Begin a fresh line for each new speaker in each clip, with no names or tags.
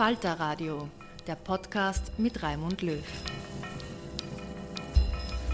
Falter Radio, der Podcast mit Raimund Löw.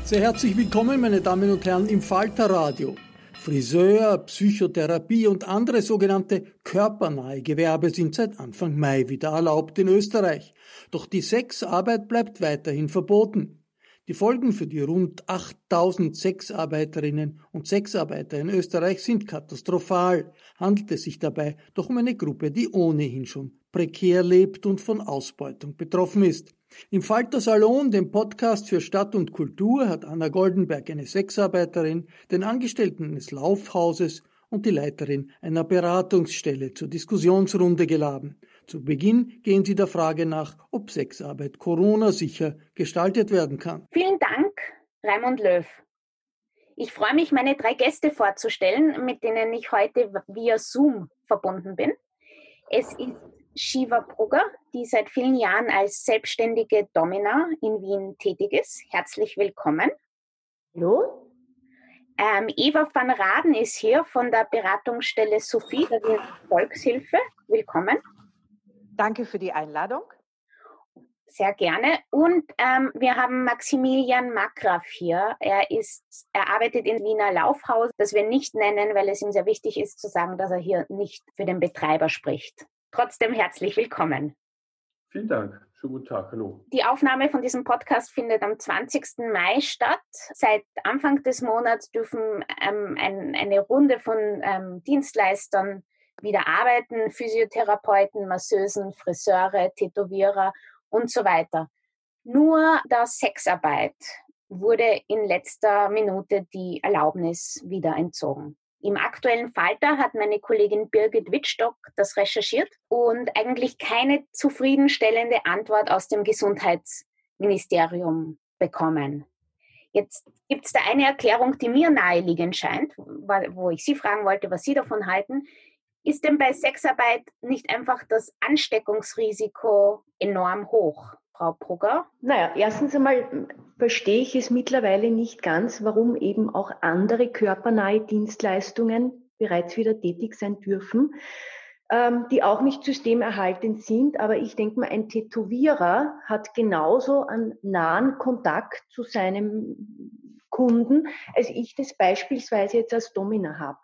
Sehr herzlich willkommen, meine Damen und Herren, im Falter Radio. Friseur, Psychotherapie und andere sogenannte körpernahe Gewerbe sind seit Anfang Mai wieder erlaubt in Österreich. Doch die Sexarbeit bleibt weiterhin verboten. Die Folgen für die rund 8000 Sexarbeiterinnen und Sexarbeiter in Österreich sind katastrophal. Handelt es sich dabei doch um eine Gruppe, die ohnehin schon prekär lebt und von Ausbeutung betroffen ist. Im Falter Salon, dem Podcast für Stadt und Kultur, hat Anna Goldenberg eine Sexarbeiterin, den Angestellten eines Laufhauses und die Leiterin einer Beratungsstelle zur Diskussionsrunde geladen. Zu Beginn gehen sie der Frage nach, ob Sexarbeit Corona-sicher gestaltet werden kann.
Vielen Dank, Raimund Löw. Ich freue mich, meine drei Gäste vorzustellen, mit denen ich heute via Zoom verbunden bin. Es ist Shiva Brugger, die seit vielen Jahren als selbstständige Domina in Wien tätig ist. Herzlich willkommen.
Hallo.
Ähm, Eva van Raden ist hier von der Beratungsstelle Sophie der Volkshilfe. Willkommen.
Danke für die Einladung.
Sehr gerne. Und ähm, wir haben Maximilian Makraf hier. Er ist, er arbeitet im Wiener Laufhaus, das wir nicht nennen, weil es ihm sehr wichtig ist zu sagen, dass er hier nicht für den Betreiber spricht. Trotzdem herzlich willkommen.
Vielen Dank. Schönen guten Tag. Hallo.
Die Aufnahme von diesem Podcast findet am 20. Mai statt. Seit Anfang des Monats dürfen ähm, ein, eine Runde von ähm, Dienstleistern wieder arbeiten, Physiotherapeuten, Masseusen, Friseure, Tätowierer und so weiter. Nur der Sexarbeit wurde in letzter Minute die Erlaubnis wieder entzogen. Im aktuellen Falter hat meine Kollegin Birgit Wittstock das recherchiert und eigentlich keine zufriedenstellende Antwort aus dem Gesundheitsministerium bekommen. Jetzt gibt es da eine Erklärung, die mir naheliegend scheint, wo ich Sie fragen wollte, was Sie davon halten. Ist denn bei Sexarbeit nicht einfach das Ansteckungsrisiko enorm hoch? Frau Brugger?
Naja, erstens einmal verstehe ich es mittlerweile nicht ganz, warum eben auch andere körpernahe Dienstleistungen bereits wieder tätig sein dürfen, ähm, die auch nicht systemerhaltend sind. Aber ich denke mal, ein Tätowierer hat genauso einen nahen Kontakt zu seinem Kunden, als ich das beispielsweise jetzt als Domina habe.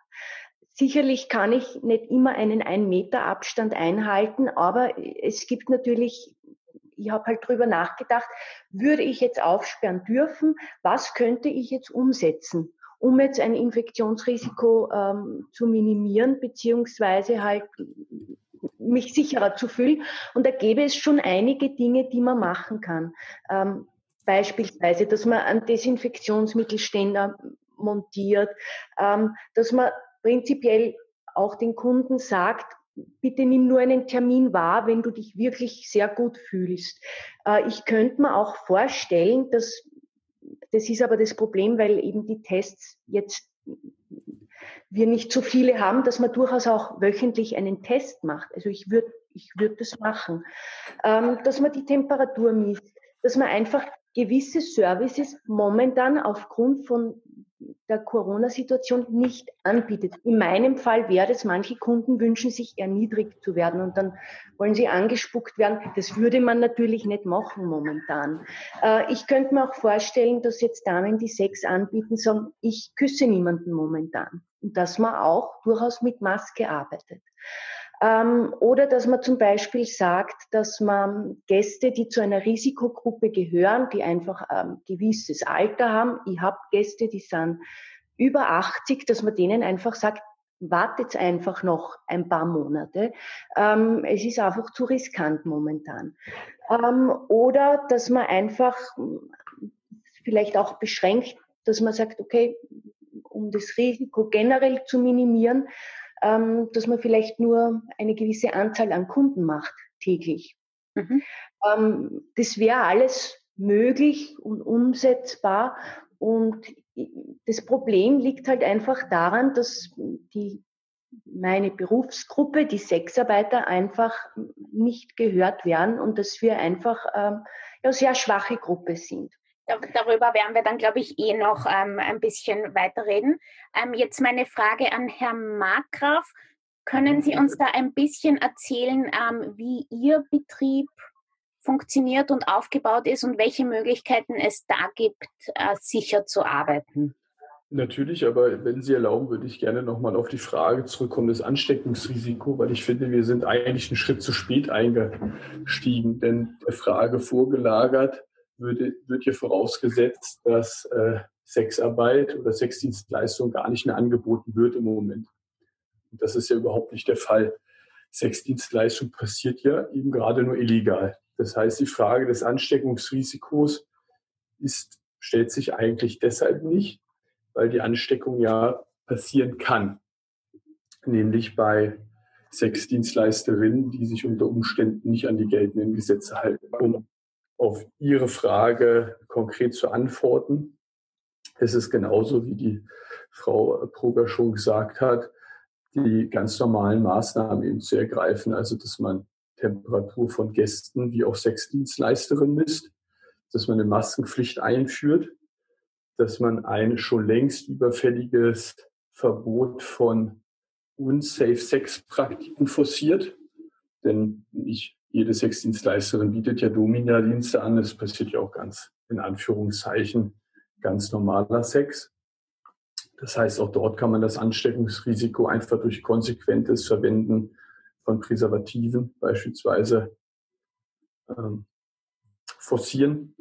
Sicherlich kann ich nicht immer einen ein Meter Abstand einhalten, aber es gibt natürlich ich habe halt drüber nachgedacht, würde ich jetzt aufsperren dürfen, was könnte ich jetzt umsetzen? um jetzt ein Infektionsrisiko ähm, zu minimieren, beziehungsweise halt mich sicherer zu fühlen. Und da gäbe es schon einige Dinge, die man machen kann. Ähm, beispielsweise, dass man einen Desinfektionsmittelständer montiert, ähm, dass man prinzipiell auch den Kunden sagt, bitte nimm nur einen Termin wahr, wenn du dich wirklich sehr gut fühlst. Äh, ich könnte mir auch vorstellen, dass das ist aber das Problem, weil eben die Tests jetzt wir nicht so viele haben, dass man durchaus auch wöchentlich einen Test macht. Also ich würde ich würde das machen. Ähm, dass man die Temperatur misst, dass man einfach gewisse Services momentan aufgrund von der Corona-Situation nicht anbietet. In meinem Fall wäre es, manche Kunden wünschen sich erniedrigt zu werden und dann wollen sie angespuckt werden. Das würde man natürlich nicht machen momentan. Äh, ich könnte mir auch vorstellen, dass jetzt Damen, die Sex anbieten, sagen, ich küsse niemanden momentan. Und dass man auch durchaus mit Maske arbeitet. Ähm, oder dass man zum Beispiel sagt, dass man Gäste, die zu einer Risikogruppe gehören, die einfach ein ähm, gewisses Alter haben, ich habe Gäste, die sind über 80, dass man denen einfach sagt, wartet einfach noch ein paar Monate. Ähm, es ist einfach zu riskant momentan. Ähm, oder dass man einfach vielleicht auch beschränkt, dass man sagt, okay, um das Risiko generell zu minimieren, ähm, dass man vielleicht nur eine gewisse Anzahl an Kunden macht täglich. Mhm. Ähm, das wäre alles möglich und umsetzbar. Und das Problem liegt halt einfach daran, dass die, meine Berufsgruppe, die Sexarbeiter, einfach nicht gehört werden und dass wir einfach ähm, ja, sehr schwache Gruppe sind.
Darüber werden wir dann, glaube ich, eh noch ähm, ein bisschen weiterreden. Ähm, jetzt meine Frage an Herrn Markgraf. Können Sie uns da ein bisschen erzählen, ähm, wie Ihr Betrieb funktioniert und aufgebaut ist und welche Möglichkeiten es da gibt, äh, sicher zu arbeiten?
Natürlich, aber wenn Sie erlauben, würde ich gerne nochmal auf die Frage zurückkommen, das Ansteckungsrisiko, weil ich finde, wir sind eigentlich einen Schritt zu spät eingestiegen, denn der Frage vorgelagert, würde, wird hier vorausgesetzt, dass äh, Sexarbeit oder Sexdienstleistung gar nicht mehr angeboten wird im Moment. Und das ist ja überhaupt nicht der Fall. Sexdienstleistung passiert ja eben gerade nur illegal. Das heißt, die Frage des Ansteckungsrisikos ist, stellt sich eigentlich deshalb nicht, weil die Ansteckung ja passieren kann. Nämlich bei Sexdienstleisterinnen, die sich unter Umständen nicht an die geltenden Gesetze halten, um auf Ihre Frage konkret zu antworten. Es ist genauso, wie die Frau Proger schon gesagt hat, die ganz normalen Maßnahmen eben zu ergreifen, also dass man Temperatur von Gästen wie auch Sexdienstleisterinnen misst, dass man eine Maskenpflicht einführt, dass man ein schon längst überfälliges Verbot von unsafe Sex-Praktiken forciert. Denn ich jede Sexdienstleisterin bietet ja Domina-Dienste an. Das passiert ja auch ganz, in Anführungszeichen, ganz normaler Sex. Das heißt, auch dort kann man das Ansteckungsrisiko einfach durch konsequentes Verwenden von Präservativen beispielsweise ähm, forcieren.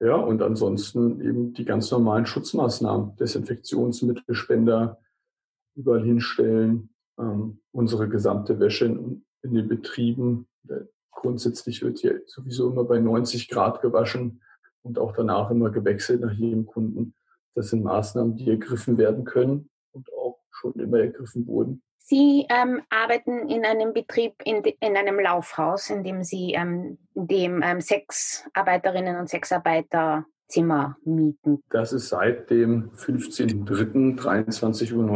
Ja, und ansonsten eben die ganz normalen Schutzmaßnahmen, Desinfektionsmittelspender überall hinstellen, ähm, unsere gesamte Wäsche in in den Betrieben. Grundsätzlich wird hier sowieso immer bei 90 Grad gewaschen und auch danach immer gewechselt nach jedem Kunden. Das sind Maßnahmen, die ergriffen werden können und auch schon immer ergriffen wurden.
Sie ähm, arbeiten in einem Betrieb, in, in, einem Laufhaus, in dem Sie ähm, dem ähm, Sexarbeiterinnen und Sexarbeiter Zimmer mieten.
Das ist seit dem 15.03.23.59 Uhr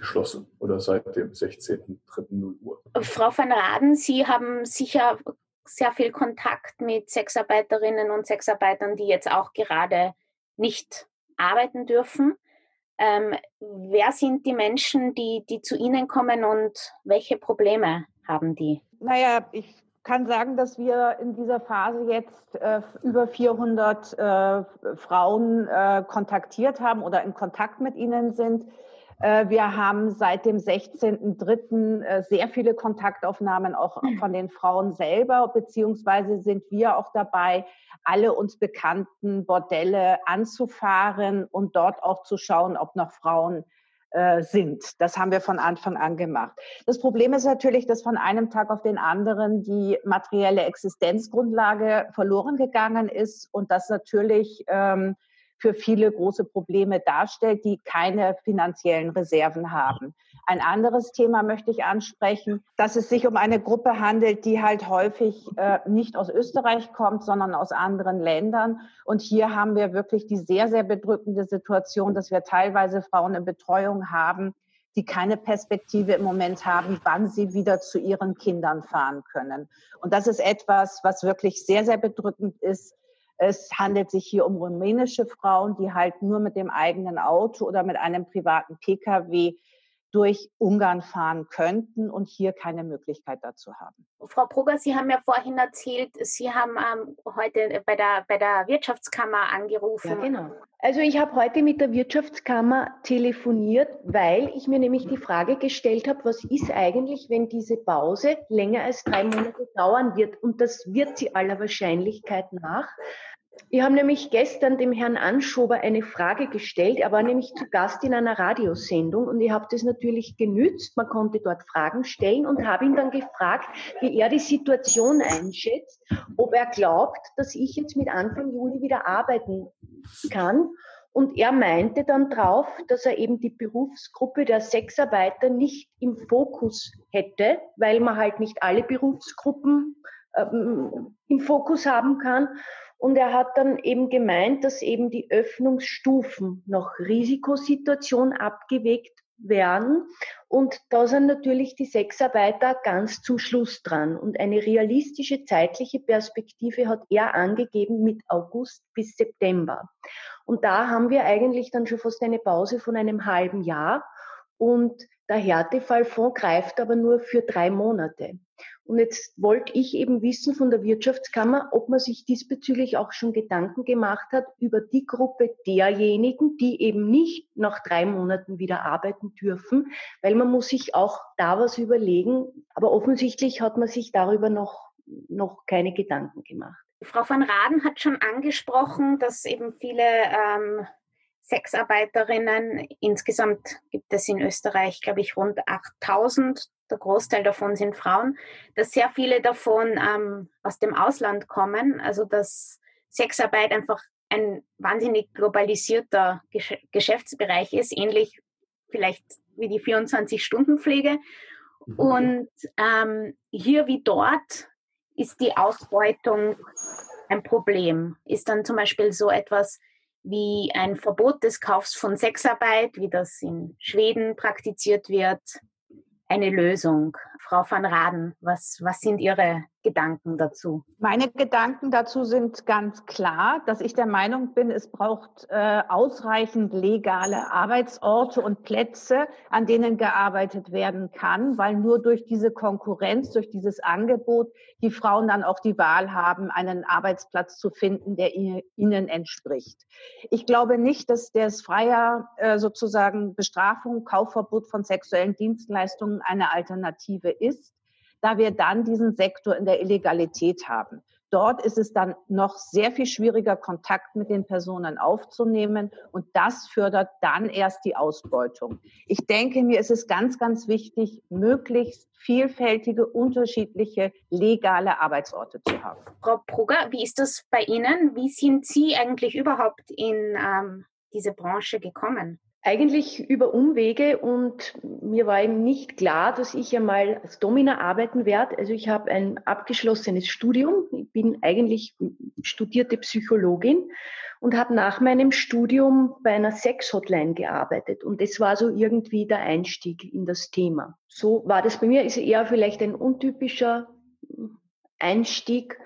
geschlossen oder seit dem 16.03.0 Uhr.
Frau van Raden, Sie haben sicher sehr viel Kontakt mit Sexarbeiterinnen und Sexarbeitern, die jetzt auch gerade nicht arbeiten dürfen. Ähm, wer sind die Menschen, die, die zu Ihnen kommen und welche Probleme haben die?
Naja, ich kann sagen, dass wir in dieser Phase jetzt äh, über 400 äh, Frauen äh, kontaktiert haben oder in Kontakt mit ihnen sind. Äh, wir haben seit dem 16.03. Äh, sehr viele Kontaktaufnahmen auch von den Frauen selber, beziehungsweise sind wir auch dabei, alle uns bekannten Bordelle anzufahren und dort auch zu schauen, ob noch Frauen äh, sind. Das haben wir von Anfang an gemacht. Das Problem ist natürlich, dass von einem Tag auf den anderen die materielle Existenzgrundlage verloren gegangen ist und das natürlich ähm, für viele große Probleme darstellt, die keine finanziellen Reserven haben. Ein anderes Thema möchte ich ansprechen, dass es sich um eine Gruppe handelt, die halt häufig äh, nicht aus Österreich kommt, sondern aus anderen Ländern. Und hier haben wir wirklich die sehr, sehr bedrückende Situation, dass wir teilweise Frauen in Betreuung haben, die keine Perspektive im Moment haben, wann sie wieder zu ihren Kindern fahren können. Und das ist etwas, was wirklich sehr, sehr bedrückend ist, es handelt sich hier um rumänische Frauen, die halt nur mit dem eigenen Auto oder mit einem privaten Pkw durch Ungarn fahren könnten und hier keine Möglichkeit dazu haben.
Frau Brugger, Sie haben ja vorhin erzählt, Sie haben ähm, heute bei der, bei der Wirtschaftskammer angerufen. Ja,
genau. Also ich habe heute mit der Wirtschaftskammer telefoniert, weil ich mir nämlich die Frage gestellt habe, was ist eigentlich, wenn diese Pause länger als drei Monate dauern wird? Und das wird sie aller Wahrscheinlichkeit nach. Ich habe nämlich gestern dem Herrn Anschober eine Frage gestellt. Er war nämlich zu Gast in einer Radiosendung und ich habe das natürlich genützt. Man konnte dort Fragen stellen und habe ihn dann gefragt, wie er die Situation einschätzt, ob er glaubt, dass ich jetzt mit Anfang Juli wieder arbeiten kann. Und er meinte dann drauf, dass er eben die Berufsgruppe der Sexarbeiter nicht im Fokus hätte, weil man halt nicht alle Berufsgruppen ähm, im Fokus haben kann und er hat dann eben gemeint, dass eben die Öffnungsstufen nach Risikosituation abgewegt werden. Und da sind natürlich die Sexarbeiter ganz zum Schluss dran. Und eine realistische zeitliche Perspektive hat er angegeben mit August bis September. Und da haben wir eigentlich dann schon fast eine Pause von einem halben Jahr. Und der Härtefallfonds greift aber nur für drei Monate. Und jetzt wollte ich eben wissen von der Wirtschaftskammer, ob man sich diesbezüglich auch schon Gedanken gemacht hat über die Gruppe derjenigen, die eben nicht nach drei Monaten wieder arbeiten dürfen, weil man muss sich auch da was überlegen. Aber offensichtlich hat man sich darüber noch, noch keine Gedanken gemacht.
Frau van Raden hat schon angesprochen, dass eben viele ähm, Sexarbeiterinnen, insgesamt gibt es in Österreich, glaube ich, rund 8000 der Großteil davon sind Frauen, dass sehr viele davon ähm, aus dem Ausland kommen, also dass Sexarbeit einfach ein wahnsinnig globalisierter Gesch Geschäftsbereich ist, ähnlich vielleicht wie die 24-Stunden-Pflege. Mhm. Und ähm, hier wie dort ist die Ausbeutung ein Problem. Ist dann zum Beispiel so etwas wie ein Verbot des Kaufs von Sexarbeit, wie das in Schweden praktiziert wird, eine Lösung? Frau van Raden, was, was sind Ihre Gedanken dazu?
Meine Gedanken dazu sind ganz klar, dass ich der Meinung bin, es braucht äh, ausreichend legale Arbeitsorte und Plätze, an denen gearbeitet werden kann, weil nur durch diese Konkurrenz, durch dieses Angebot die Frauen dann auch die Wahl haben, einen Arbeitsplatz zu finden, der ihnen entspricht. Ich glaube nicht, dass das freie äh, sozusagen Bestrafung, Kaufverbot von sexuellen Dienstleistungen eine Alternative ist da wir dann diesen Sektor in der Illegalität haben. Dort ist es dann noch sehr viel schwieriger, Kontakt mit den Personen aufzunehmen und das fördert dann erst die Ausbeutung. Ich denke, mir ist es ganz, ganz wichtig, möglichst vielfältige, unterschiedliche, legale Arbeitsorte zu haben.
Frau Brugger, wie ist das bei Ihnen? Wie sind Sie eigentlich überhaupt in ähm, diese Branche gekommen?
Eigentlich über Umwege und mir war eben nicht klar, dass ich einmal als Domina arbeiten werde. Also ich habe ein abgeschlossenes Studium. Ich bin eigentlich studierte Psychologin und habe nach meinem Studium bei einer Sex-Hotline gearbeitet. Und das war so irgendwie der Einstieg in das Thema. So war das bei mir. Ist eher vielleicht ein untypischer Einstieg,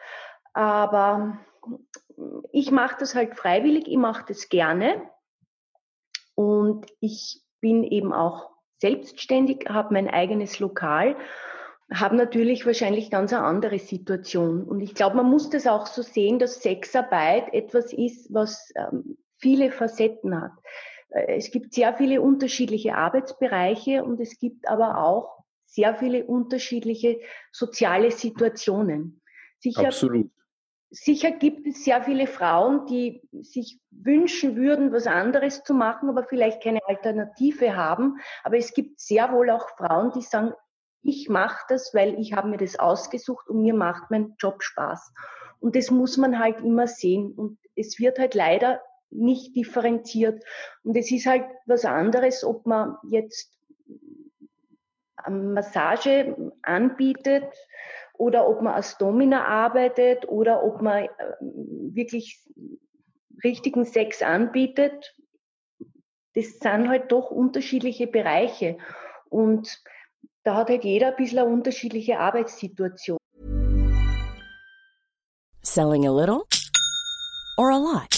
aber ich mache das halt freiwillig. Ich mache das gerne und ich bin eben auch selbstständig, habe mein eigenes Lokal, habe natürlich wahrscheinlich ganz eine andere Situation. Und ich glaube, man muss das auch so sehen, dass Sexarbeit etwas ist, was ähm, viele Facetten hat. Äh, es gibt sehr viele unterschiedliche Arbeitsbereiche und es gibt aber auch sehr viele unterschiedliche soziale Situationen.
Sicher, Absolut.
Sicher gibt es sehr viele Frauen, die sich wünschen würden, was anderes zu machen, aber vielleicht keine Alternative haben. Aber es gibt sehr wohl auch Frauen, die sagen, ich mache das, weil ich habe mir das ausgesucht und mir macht mein Job Spaß. Und das muss man halt immer sehen. Und es wird halt leider nicht differenziert. Und es ist halt was anderes, ob man jetzt Massage anbietet oder ob man als Domina arbeitet oder ob man äh, wirklich richtigen Sex anbietet. Das sind halt doch unterschiedliche Bereiche. Und da hat halt jeder ein bisschen eine unterschiedliche Arbeitssituation.
Selling a little or a lot?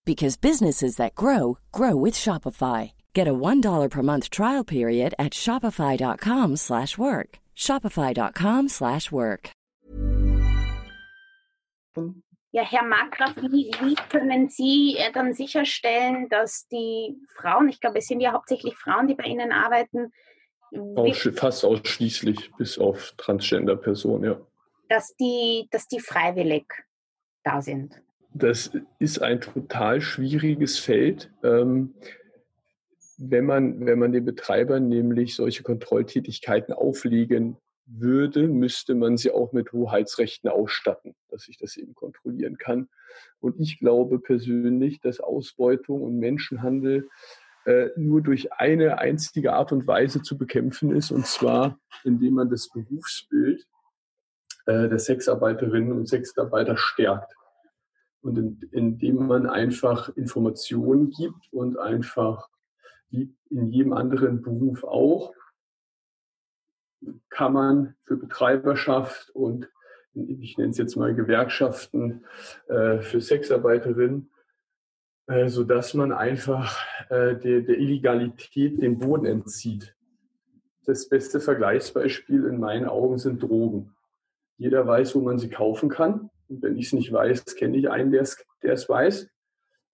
because businesses that grow grow with Shopify. Get a $1 per month trial period at shopify.com/work. shopify.com/work.
Ja, Herr Markgraf, wie, wie können Sie äh, dann sicherstellen, dass die Frauen, ich glaube, es sind ja hauptsächlich Frauen, die bei Ihnen arbeiten,
Aussch fast ausschließlich bis auf Transgender-Personen, ja.
Dass die, dass die freiwillig da sind?
Das ist ein total schwieriges Feld. Ähm, wenn man, wenn man den Betreibern nämlich solche Kontrolltätigkeiten auflegen würde, müsste man sie auch mit Hoheitsrechten ausstatten, dass ich das eben kontrollieren kann. Und ich glaube persönlich, dass Ausbeutung und Menschenhandel äh, nur durch eine einzige Art und Weise zu bekämpfen ist, und zwar indem man das Berufsbild äh, der Sexarbeiterinnen und Sexarbeiter stärkt. Und in, indem man einfach Informationen gibt und einfach wie in jedem anderen Beruf auch, kann man für Betreiberschaft und ich nenne es jetzt mal Gewerkschaften äh, für Sexarbeiterinnen, äh, sodass man einfach äh, der, der Illegalität den Boden entzieht. Das beste Vergleichsbeispiel in meinen Augen sind Drogen. Jeder weiß, wo man sie kaufen kann. Wenn ich es nicht weiß, kenne ich einen, der es weiß.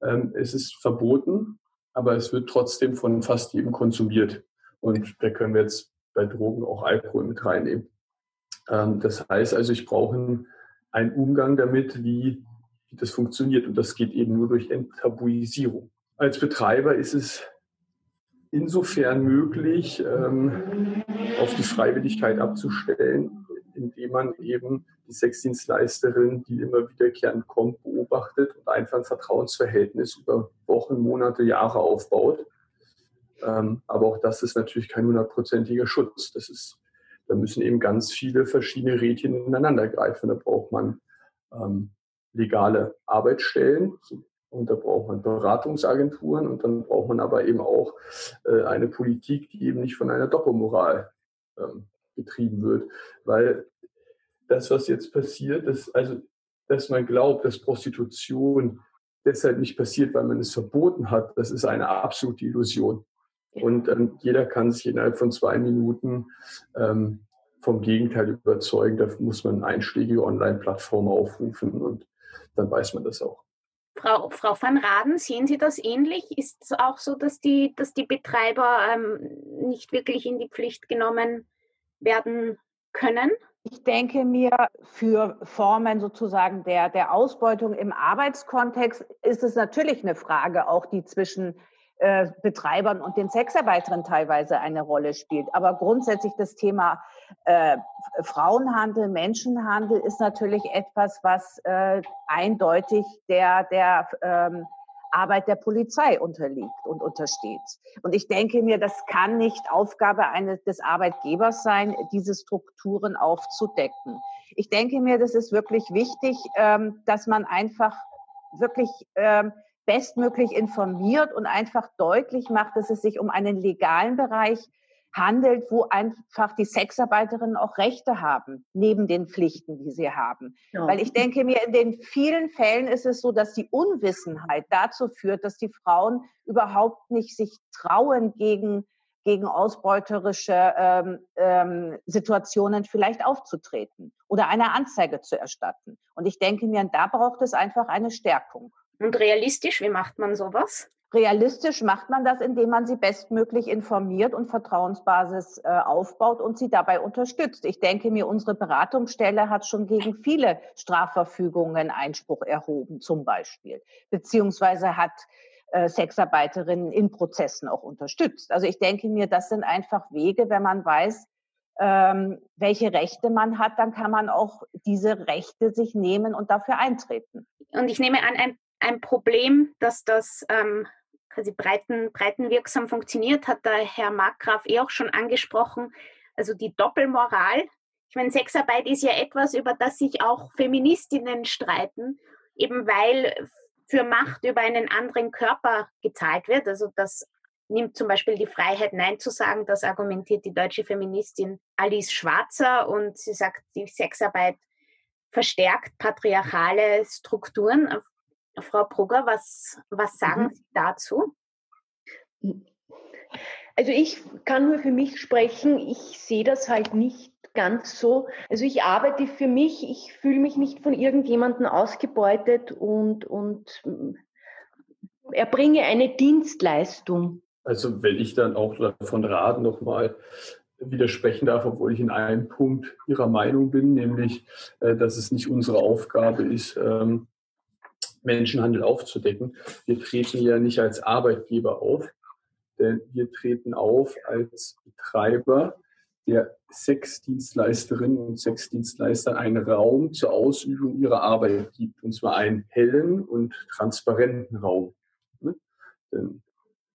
Ähm, es ist verboten, aber es wird trotzdem von fast jedem konsumiert. Und da können wir jetzt bei Drogen auch Alkohol mit reinnehmen. Ähm, das heißt also, ich brauche einen Umgang damit, wie, wie das funktioniert. Und das geht eben nur durch Enttabuisierung. Als Betreiber ist es insofern möglich, ähm, auf die Freiwilligkeit abzustellen, indem man eben die Sexdienstleisterin, die immer wiederkehrend kommt, beobachtet und einfach ein Vertrauensverhältnis über Wochen, Monate, Jahre aufbaut. Ähm, aber auch das ist natürlich kein hundertprozentiger Schutz. Das ist, da müssen eben ganz viele verschiedene Rädchen ineinander greifen. Da braucht man ähm, legale Arbeitsstellen und da braucht man Beratungsagenturen und dann braucht man aber eben auch äh, eine Politik, die eben nicht von einer Doppelmoral ähm, betrieben wird. Weil das, was jetzt passiert, ist, also, dass man glaubt, dass Prostitution deshalb nicht passiert, weil man es verboten hat, das ist eine absolute Illusion. Und ähm, jeder kann sich innerhalb von zwei Minuten ähm, vom Gegenteil überzeugen. Da muss man einschlägige Online-Plattformen aufrufen und dann weiß man das auch.
Frau, Frau van Raden, sehen Sie das ähnlich? Ist es auch so, dass die, dass die Betreiber ähm, nicht wirklich in die Pflicht genommen werden können?
Ich denke mir, für Formen sozusagen der, der Ausbeutung im Arbeitskontext ist es natürlich eine Frage, auch die zwischen äh, Betreibern und den Sexarbeiterinnen teilweise eine Rolle spielt. Aber grundsätzlich das Thema äh, Frauenhandel, Menschenhandel ist natürlich etwas, was äh, eindeutig der, der ähm, Arbeit der Polizei unterliegt und untersteht. Und ich denke mir, das kann nicht Aufgabe eines des Arbeitgebers sein, diese Strukturen aufzudecken. Ich denke mir, das ist wirklich wichtig, ähm, dass man einfach wirklich ähm, bestmöglich informiert und einfach deutlich macht, dass es sich um einen legalen Bereich handelt, wo einfach die Sexarbeiterinnen auch Rechte haben, neben den Pflichten, die sie haben. Ja. Weil ich denke mir, in den vielen Fällen ist es so, dass die Unwissenheit dazu führt, dass die Frauen überhaupt nicht sich trauen, gegen, gegen ausbeuterische ähm, ähm, Situationen vielleicht aufzutreten oder eine Anzeige zu erstatten. Und ich denke mir, da braucht es einfach eine Stärkung.
Und realistisch, wie macht man sowas?
Realistisch macht man das, indem man sie bestmöglich informiert und Vertrauensbasis äh, aufbaut und sie dabei unterstützt. Ich denke mir, unsere Beratungsstelle hat schon gegen viele Strafverfügungen Einspruch erhoben, zum Beispiel, beziehungsweise hat äh, Sexarbeiterinnen in Prozessen auch unterstützt. Also ich denke mir, das sind einfach Wege, wenn man weiß, ähm, welche Rechte man hat, dann kann man auch diese Rechte sich nehmen und dafür eintreten.
Und ich nehme an, ein, ein Problem, dass das ähm, quasi breiten, breitenwirksam funktioniert, hat der Herr Markgraf eh auch schon angesprochen. Also die Doppelmoral. Ich meine, Sexarbeit ist ja etwas, über das sich auch Feministinnen streiten, eben weil für Macht über einen anderen Körper gezahlt wird. Also das nimmt zum Beispiel die Freiheit, Nein zu sagen. Das argumentiert die deutsche Feministin Alice Schwarzer und sie sagt, die Sexarbeit verstärkt patriarchale Strukturen. Frau Brugger, was, was sagen mhm. Sie dazu?
Also ich kann nur für mich sprechen. Ich sehe das halt nicht ganz so. Also ich arbeite für mich. Ich fühle mich nicht von irgendjemandem ausgebeutet und, und erbringe eine Dienstleistung.
Also wenn ich dann auch von Rat nochmal widersprechen darf, obwohl ich in einem Punkt Ihrer Meinung bin, nämlich, äh, dass es nicht unsere Aufgabe ist, ähm, Menschenhandel aufzudecken. Wir treten ja nicht als Arbeitgeber auf, denn wir treten auf als Betreiber der Sexdienstleisterinnen und Sexdienstleister einen Raum zur Ausübung ihrer Arbeit gibt, und zwar einen hellen und transparenten Raum. Ne?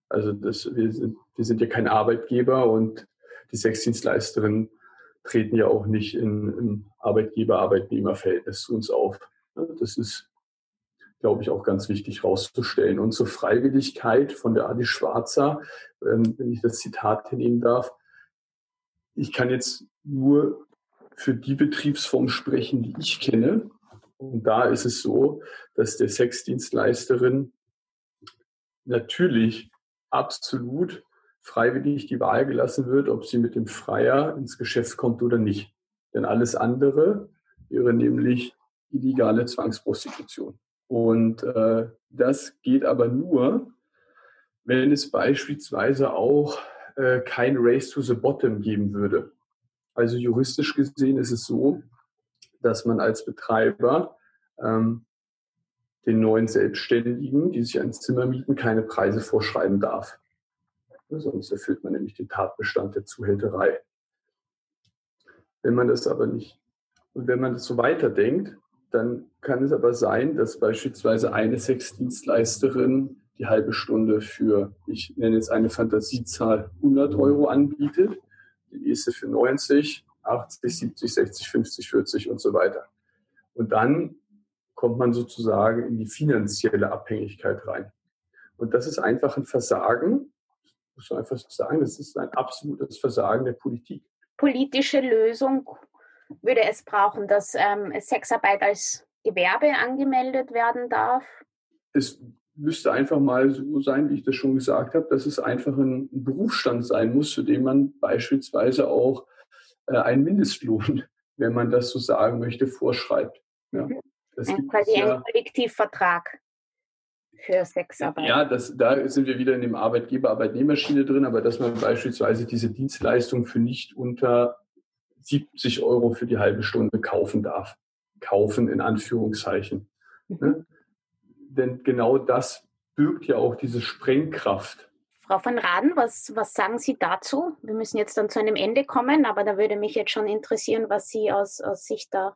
Also das, wir, sind, wir sind ja kein Arbeitgeber und die Sexdienstleisterinnen treten ja auch nicht im Arbeitgeber-Arbeitnehmer-Verhältnis zu uns auf. Das ist glaube ich, auch ganz wichtig herauszustellen. Und zur Freiwilligkeit von der Adi Schwarzer, ähm, wenn ich das Zitat hinnehmen darf, ich kann jetzt nur für die Betriebsform sprechen, die ich kenne. Und da ist es so, dass der Sexdienstleisterin natürlich absolut freiwillig die Wahl gelassen wird, ob sie mit dem Freier ins Geschäft kommt oder nicht. Denn alles andere wäre nämlich illegale Zwangsprostitution. Und äh, das geht aber nur, wenn es beispielsweise auch äh, kein Race to the Bottom geben würde. Also juristisch gesehen ist es so, dass man als Betreiber ähm, den neuen Selbstständigen, die sich ein Zimmer mieten, keine Preise vorschreiben darf. Sonst erfüllt man nämlich den Tatbestand der Zuhälterei. Wenn man das aber nicht, und wenn man das so weiterdenkt, dann kann es aber sein, dass beispielsweise eine Sexdienstleisterin die halbe Stunde für, ich nenne jetzt eine Fantasiezahl, 100 Euro anbietet, die nächste für 90, 80, 70, 60, 50, 40 und so weiter. Und dann kommt man sozusagen in die finanzielle Abhängigkeit rein. Und das ist einfach ein Versagen, muss man einfach sagen, das ist ein absolutes Versagen der Politik.
Politische Lösung würde es brauchen, dass ähm, Sexarbeit als Gewerbe angemeldet werden darf?
Es müsste einfach mal so sein, wie ich das schon gesagt habe, dass es einfach ein Berufsstand sein muss, für den man beispielsweise auch äh, einen Mindestlohn, wenn man das so sagen möchte, vorschreibt. Ja,
mhm. das ein, quasi ja, ein Kollektivvertrag für Sexarbeit.
Ja, das, da sind wir wieder in dem Arbeitgeber-Arbeitnehmerschiene drin, aber dass man beispielsweise diese Dienstleistung für nicht unter 70 Euro für die halbe Stunde kaufen darf. Kaufen in Anführungszeichen. Ne? Denn genau das birgt ja auch diese Sprengkraft.
Frau van Raden, was, was sagen Sie dazu? Wir müssen jetzt dann zu einem Ende kommen, aber da würde mich jetzt schon interessieren, was Sie aus, aus Sicht der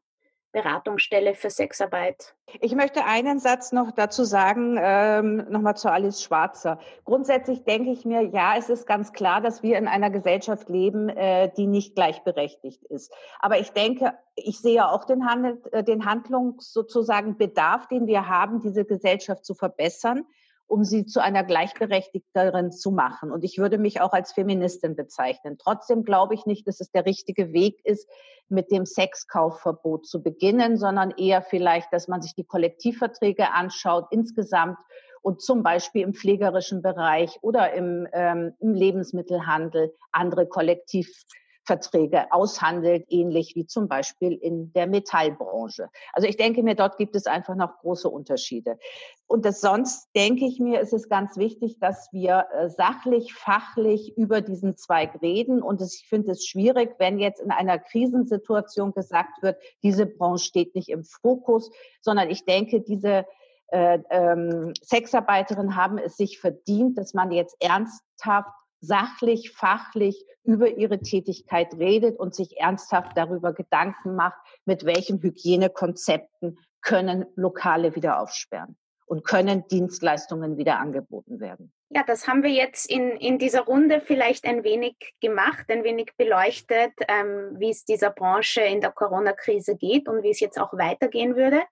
Beratungsstelle für Sexarbeit.
Ich möchte einen Satz noch dazu sagen, ähm, nochmal zu Alice Schwarzer. Grundsätzlich denke ich mir, ja, es ist ganz klar, dass wir in einer Gesellschaft leben, äh, die nicht gleichberechtigt ist. Aber ich denke, ich sehe auch den, Handel, äh, den Handlungs sozusagen Bedarf, den wir haben, diese Gesellschaft zu verbessern. Um sie zu einer gleichberechtigteren zu machen. Und ich würde mich auch als Feministin bezeichnen. Trotzdem glaube ich nicht, dass es der richtige Weg ist, mit dem Sexkaufverbot zu beginnen, sondern eher vielleicht, dass man sich die Kollektivverträge anschaut insgesamt und zum Beispiel im pflegerischen Bereich oder im, ähm, im Lebensmittelhandel andere Kollektiv Verträge aushandelt, ähnlich wie zum Beispiel in der Metallbranche. Also ich denke mir, dort gibt es einfach noch große Unterschiede. Und das sonst denke ich mir, ist es ganz wichtig, dass wir äh, sachlich, fachlich über diesen Zweig reden. Und ich finde es schwierig, wenn jetzt in einer Krisensituation gesagt wird, diese Branche steht nicht im Fokus, sondern ich denke, diese äh, ähm, Sexarbeiterinnen haben es sich verdient, dass man jetzt ernsthaft sachlich, fachlich über ihre Tätigkeit redet und sich ernsthaft darüber Gedanken macht, mit welchen Hygienekonzepten können Lokale wieder aufsperren und können Dienstleistungen wieder angeboten werden.
Ja, das haben wir jetzt in, in dieser Runde vielleicht ein wenig gemacht, ein wenig beleuchtet, ähm, wie es dieser Branche in der Corona-Krise geht und wie es jetzt auch weitergehen würde.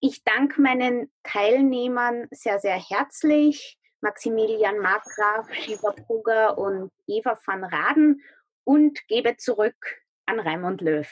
Ich danke meinen Teilnehmern sehr, sehr herzlich. Maximilian Markgraf, Shiva Brugger und Eva van Raden und gebe zurück an Raimund Löw.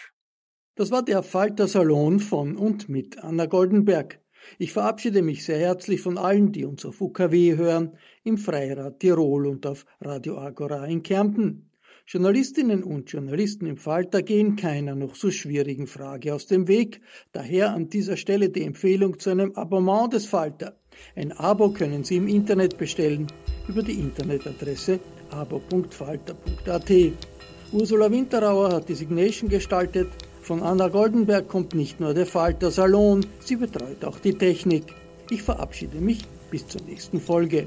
Das war der Falter Salon von und mit Anna Goldenberg. Ich verabschiede mich sehr herzlich von allen, die uns auf UKW hören, im Freirad Tirol und auf Radio Agora in Kärnten. Journalistinnen und Journalisten im Falter gehen keiner noch so schwierigen Frage aus dem Weg. Daher an dieser Stelle die Empfehlung zu einem Abonnement des Falter. Ein Abo können Sie im Internet bestellen über die Internetadresse abo.falter.at. Ursula Winterauer hat die Signation gestaltet. Von Anna Goldenberg kommt nicht nur der Falter Salon, sie betreut auch die Technik. Ich verabschiede mich bis zur nächsten Folge.